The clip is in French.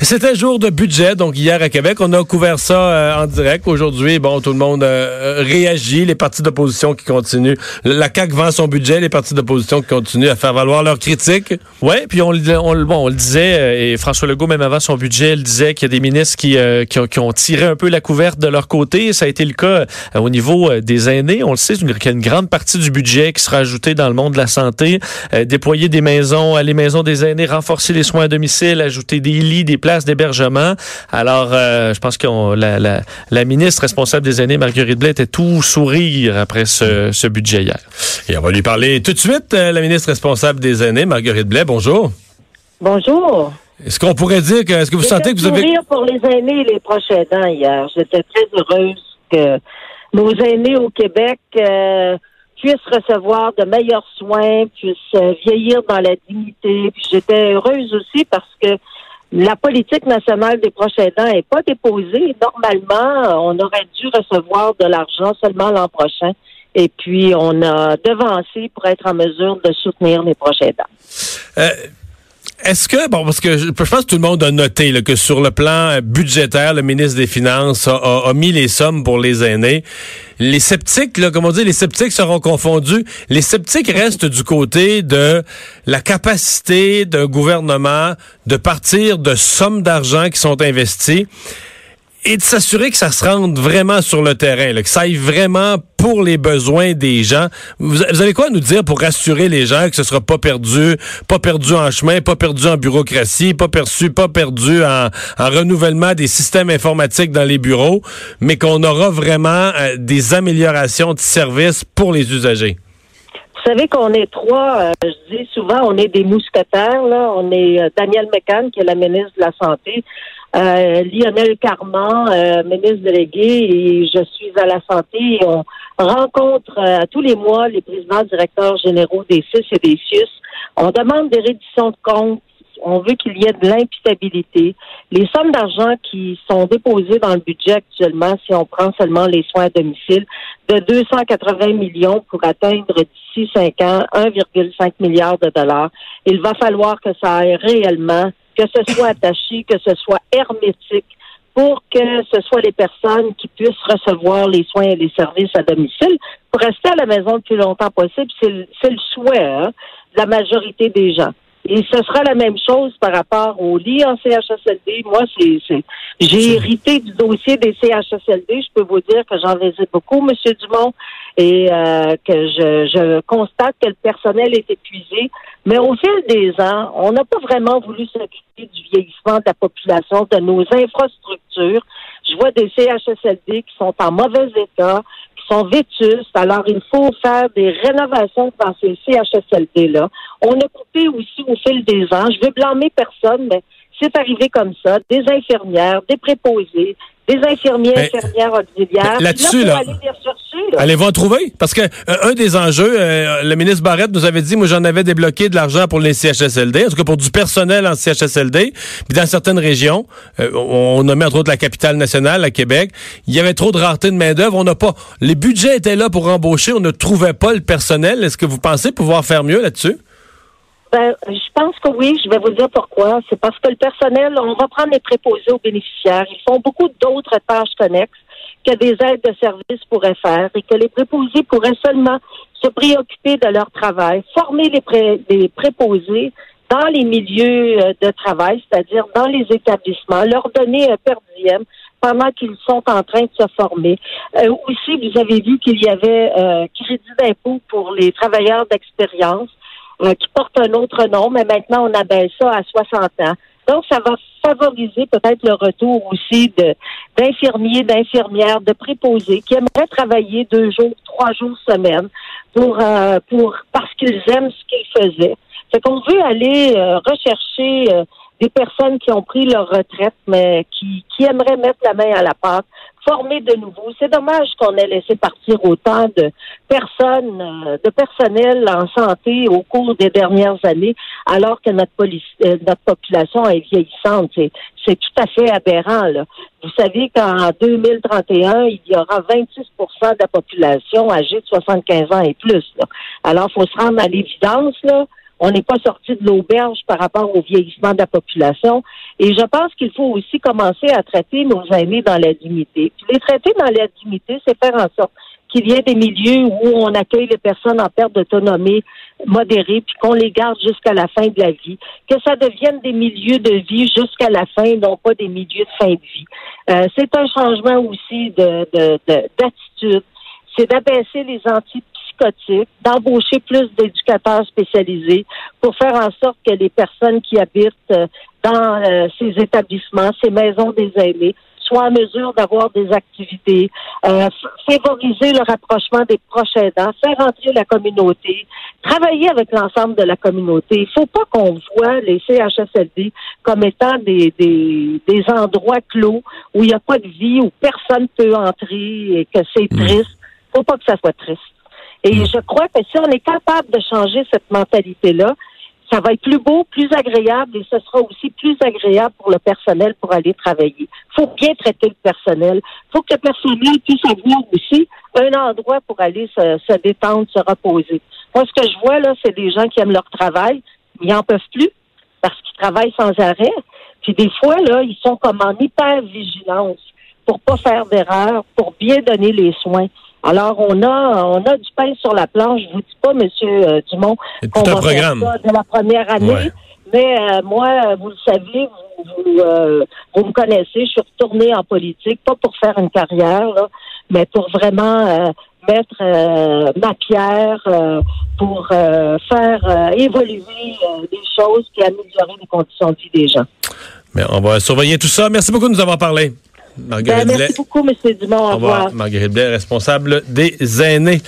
C'était jour de budget, donc hier à Québec, on a couvert ça euh, en direct. Aujourd'hui, bon, tout le monde euh, euh, réagit, les partis d'opposition qui continuent. La CAQ vend son budget, les partis d'opposition qui continuent à faire valoir leurs critiques. Oui, puis on, on, bon, on le disait, et François Legault, même avant son budget, il disait qu'il y a des ministres qui, qui, ont, qui, ont, tiré un peu la couverte de leur côté. Ça a été le cas au niveau des aînés. On le sait, qu'il y a une grande partie du budget qui sera ajoutée dans le monde de la santé. déployer des maisons, les maisons des aînés, renforcer les soins à domicile, ajouter des lits, des places d'hébergement. Alors, euh, je pense que la, la, la, ministre responsable des aînés, Marguerite Blais, était tout sourire après ce, ce, budget hier. Et on va lui parler tout de suite. Euh, la ministre responsable des aînés, Marguerite Blais, bonjour. Bonjour. Est-ce qu'on pourrait dire que, est-ce que vous sentez que vous avez... pour les aînés et les prochains aidants hier. J'étais très heureuse que nos aînés au Québec euh, puissent recevoir de meilleurs soins, puissent vieillir dans la dignité. Puis j'étais heureuse aussi parce que la politique nationale des prochains aidants n'est pas déposée. Normalement, on aurait dû recevoir de l'argent seulement l'an prochain. Et puis, on a devancé pour être en mesure de soutenir les prochains. Euh, est-ce que, bon, parce que je, pense que tout le monde a noté que sur le plan budgétaire, le ministre des Finances a, mis les sommes pour les aînés. Les sceptiques, là, comme on dit, les sceptiques seront confondus. Les sceptiques restent du côté de la capacité d'un gouvernement de partir de sommes d'argent qui sont investies et de s'assurer que ça se rende vraiment sur le terrain, que ça aille vraiment pour les besoins des gens. Vous, avez quoi à nous dire pour rassurer les gens que ce sera pas perdu, pas perdu en chemin, pas perdu en bureaucratie, pas perçu, pas perdu en, renouvellement des systèmes informatiques dans les bureaux, mais qu'on aura vraiment euh, des améliorations de services pour les usagers? Vous savez qu'on est trois, euh, je dis souvent, on est des mousquetaires. Là. On est euh, Daniel McCann, qui est la ministre de la Santé, euh, Lionel Carman, euh, ministre délégué, et je suis à la santé. Et on rencontre euh, tous les mois les présidents directeurs généraux des CIS et des CIUS. On demande des réductions de comptes. On veut qu'il y ait de l'imputabilité. Les sommes d'argent qui sont déposées dans le budget actuellement, si on prend seulement les soins à domicile, de 280 millions pour atteindre d'ici 5 ans 1,5 milliard de dollars, il va falloir que ça aille réellement que ce soit attaché, que ce soit hermétique, pour que ce soit les personnes qui puissent recevoir les soins et les services à domicile pour rester à la maison le plus longtemps possible. C'est le, souhait hein, de la majorité des gens. Et ce sera la même chose par rapport au lit en CHSLD. Moi, c'est, j'ai hérité du dossier des CHSLD. Je peux vous dire que j'en visite beaucoup, Monsieur Dumont, et euh, que je, je constate que le personnel est épuisé. Mais au fil des ans, on n'a pas vraiment voulu s'occuper du vieillissement de la population, de nos infrastructures. Je vois des CHSLD qui sont en mauvais état, sont vétustes. Alors, il faut faire des rénovations dans ces CHSLD-là. On a coupé aussi au fil des ans. Je veux blâmer personne, mais c'est arrivé comme ça. Des infirmières, des préposés, des infirmiers, infirmières auxiliaires. Là-dessus, là, allez-vous en trouver? Parce que euh, un des enjeux, euh, le ministre Barrette nous avait dit, moi j'en avais débloqué de l'argent pour les CHSLD, en tout cas pour du personnel en CHSLD. Puis dans certaines régions, euh, on a mis entre autres la capitale nationale, à Québec, il y avait trop de rareté de main d'œuvre. On n'a pas, les budgets étaient là pour embaucher, on ne trouvait pas le personnel. Est-ce que vous pensez pouvoir faire mieux là-dessus? Ben, je pense que oui. Je vais vous dire pourquoi. C'est parce que le personnel, on va prendre les préposés aux bénéficiaires. Ils font beaucoup d'autres tâches connexes que des aides de services pourraient faire et que les préposés pourraient seulement se préoccuper de leur travail, former les, les préposés dans les milieux euh, de travail, c'est-à-dire dans les établissements, leur donner un per pendant qu'ils sont en train de se former. Euh, aussi, vous avez vu qu'il y avait euh, crédit d'impôt pour les travailleurs d'expérience. Euh, qui porte un autre nom, mais maintenant on abaisse ça à 60 ans. Donc, ça va favoriser peut-être le retour aussi d'infirmiers, d'infirmières, de préposés qui aimeraient travailler deux jours, trois jours semaine pour euh, pour parce qu'ils aiment ce qu'ils faisaient. C'est qu'on veut aller euh, rechercher des personnes qui ont pris leur retraite, mais qui, qui aimeraient mettre la main à la pâte, former de nouveau. C'est dommage qu'on ait laissé partir autant de personnes, euh, de personnel en santé au cours des dernières années, alors que notre, police, euh, notre population est vieillissante. C'est tout à fait aberrant. Là. Vous savez qu'en 2031, il y aura 26% de la population âgée de 75 ans et plus. Là. Alors, il faut se rendre à l'évidence, là on n'est pas sorti de l'auberge par rapport au vieillissement de la population. Et je pense qu'il faut aussi commencer à traiter nos aînés dans la dignité. Puis les traiter dans la dignité, c'est faire en sorte qu'il y ait des milieux où on accueille les personnes en perte d'autonomie modérée, puis qu'on les garde jusqu'à la fin de la vie, que ça devienne des milieux de vie jusqu'à la fin, non pas des milieux de fin de vie. Euh, c'est un changement aussi de d'attitude. c'est d'abaisser les d'embaucher plus d'éducateurs spécialisés pour faire en sorte que les personnes qui habitent euh, dans euh, ces établissements, ces maisons des aînés, soit en mesure d'avoir des activités, euh, favoriser le rapprochement des proches aidants, faire entrer la communauté, travailler avec l'ensemble de la communauté. Il ne faut pas qu'on voit les CHSLD comme étant des, des, des endroits clos où il n'y a pas de vie, où personne peut entrer et que c'est triste. Il ne faut pas que ça soit triste. Et mmh. je crois que si on est capable de changer cette mentalité-là, ça va être plus beau, plus agréable et ce sera aussi plus agréable pour le personnel pour aller travailler. Il faut bien traiter le personnel. Il faut que le personnel puisse avoir aussi un endroit pour aller se, détendre, se reposer. Moi, ce que je vois là, c'est des gens qui aiment leur travail, mais ils n'en peuvent plus parce qu'ils travaillent sans arrêt. Puis des fois, là, ils sont comme en hyper vigilance pour pas faire d'erreur, pour bien donner les soins. Alors, on a, on a du pain sur la planche. Je vous dis pas, Monsieur euh, Dumont, qu'on va faire ça de la première année. Mais euh, moi, vous le savez, vous, euh, vous, me connaissez, je suis retournée en politique, pas pour faire une carrière, là, mais pour vraiment mettre ma pierre pour faire évoluer des choses et améliorer les conditions de vie des gens. Mais on va surveiller tout ça. Merci beaucoup de nous avoir parlé. Marguerite ben, merci beaucoup, M. Dumont. Au revoir. Marguerite Blais, responsable des aînés.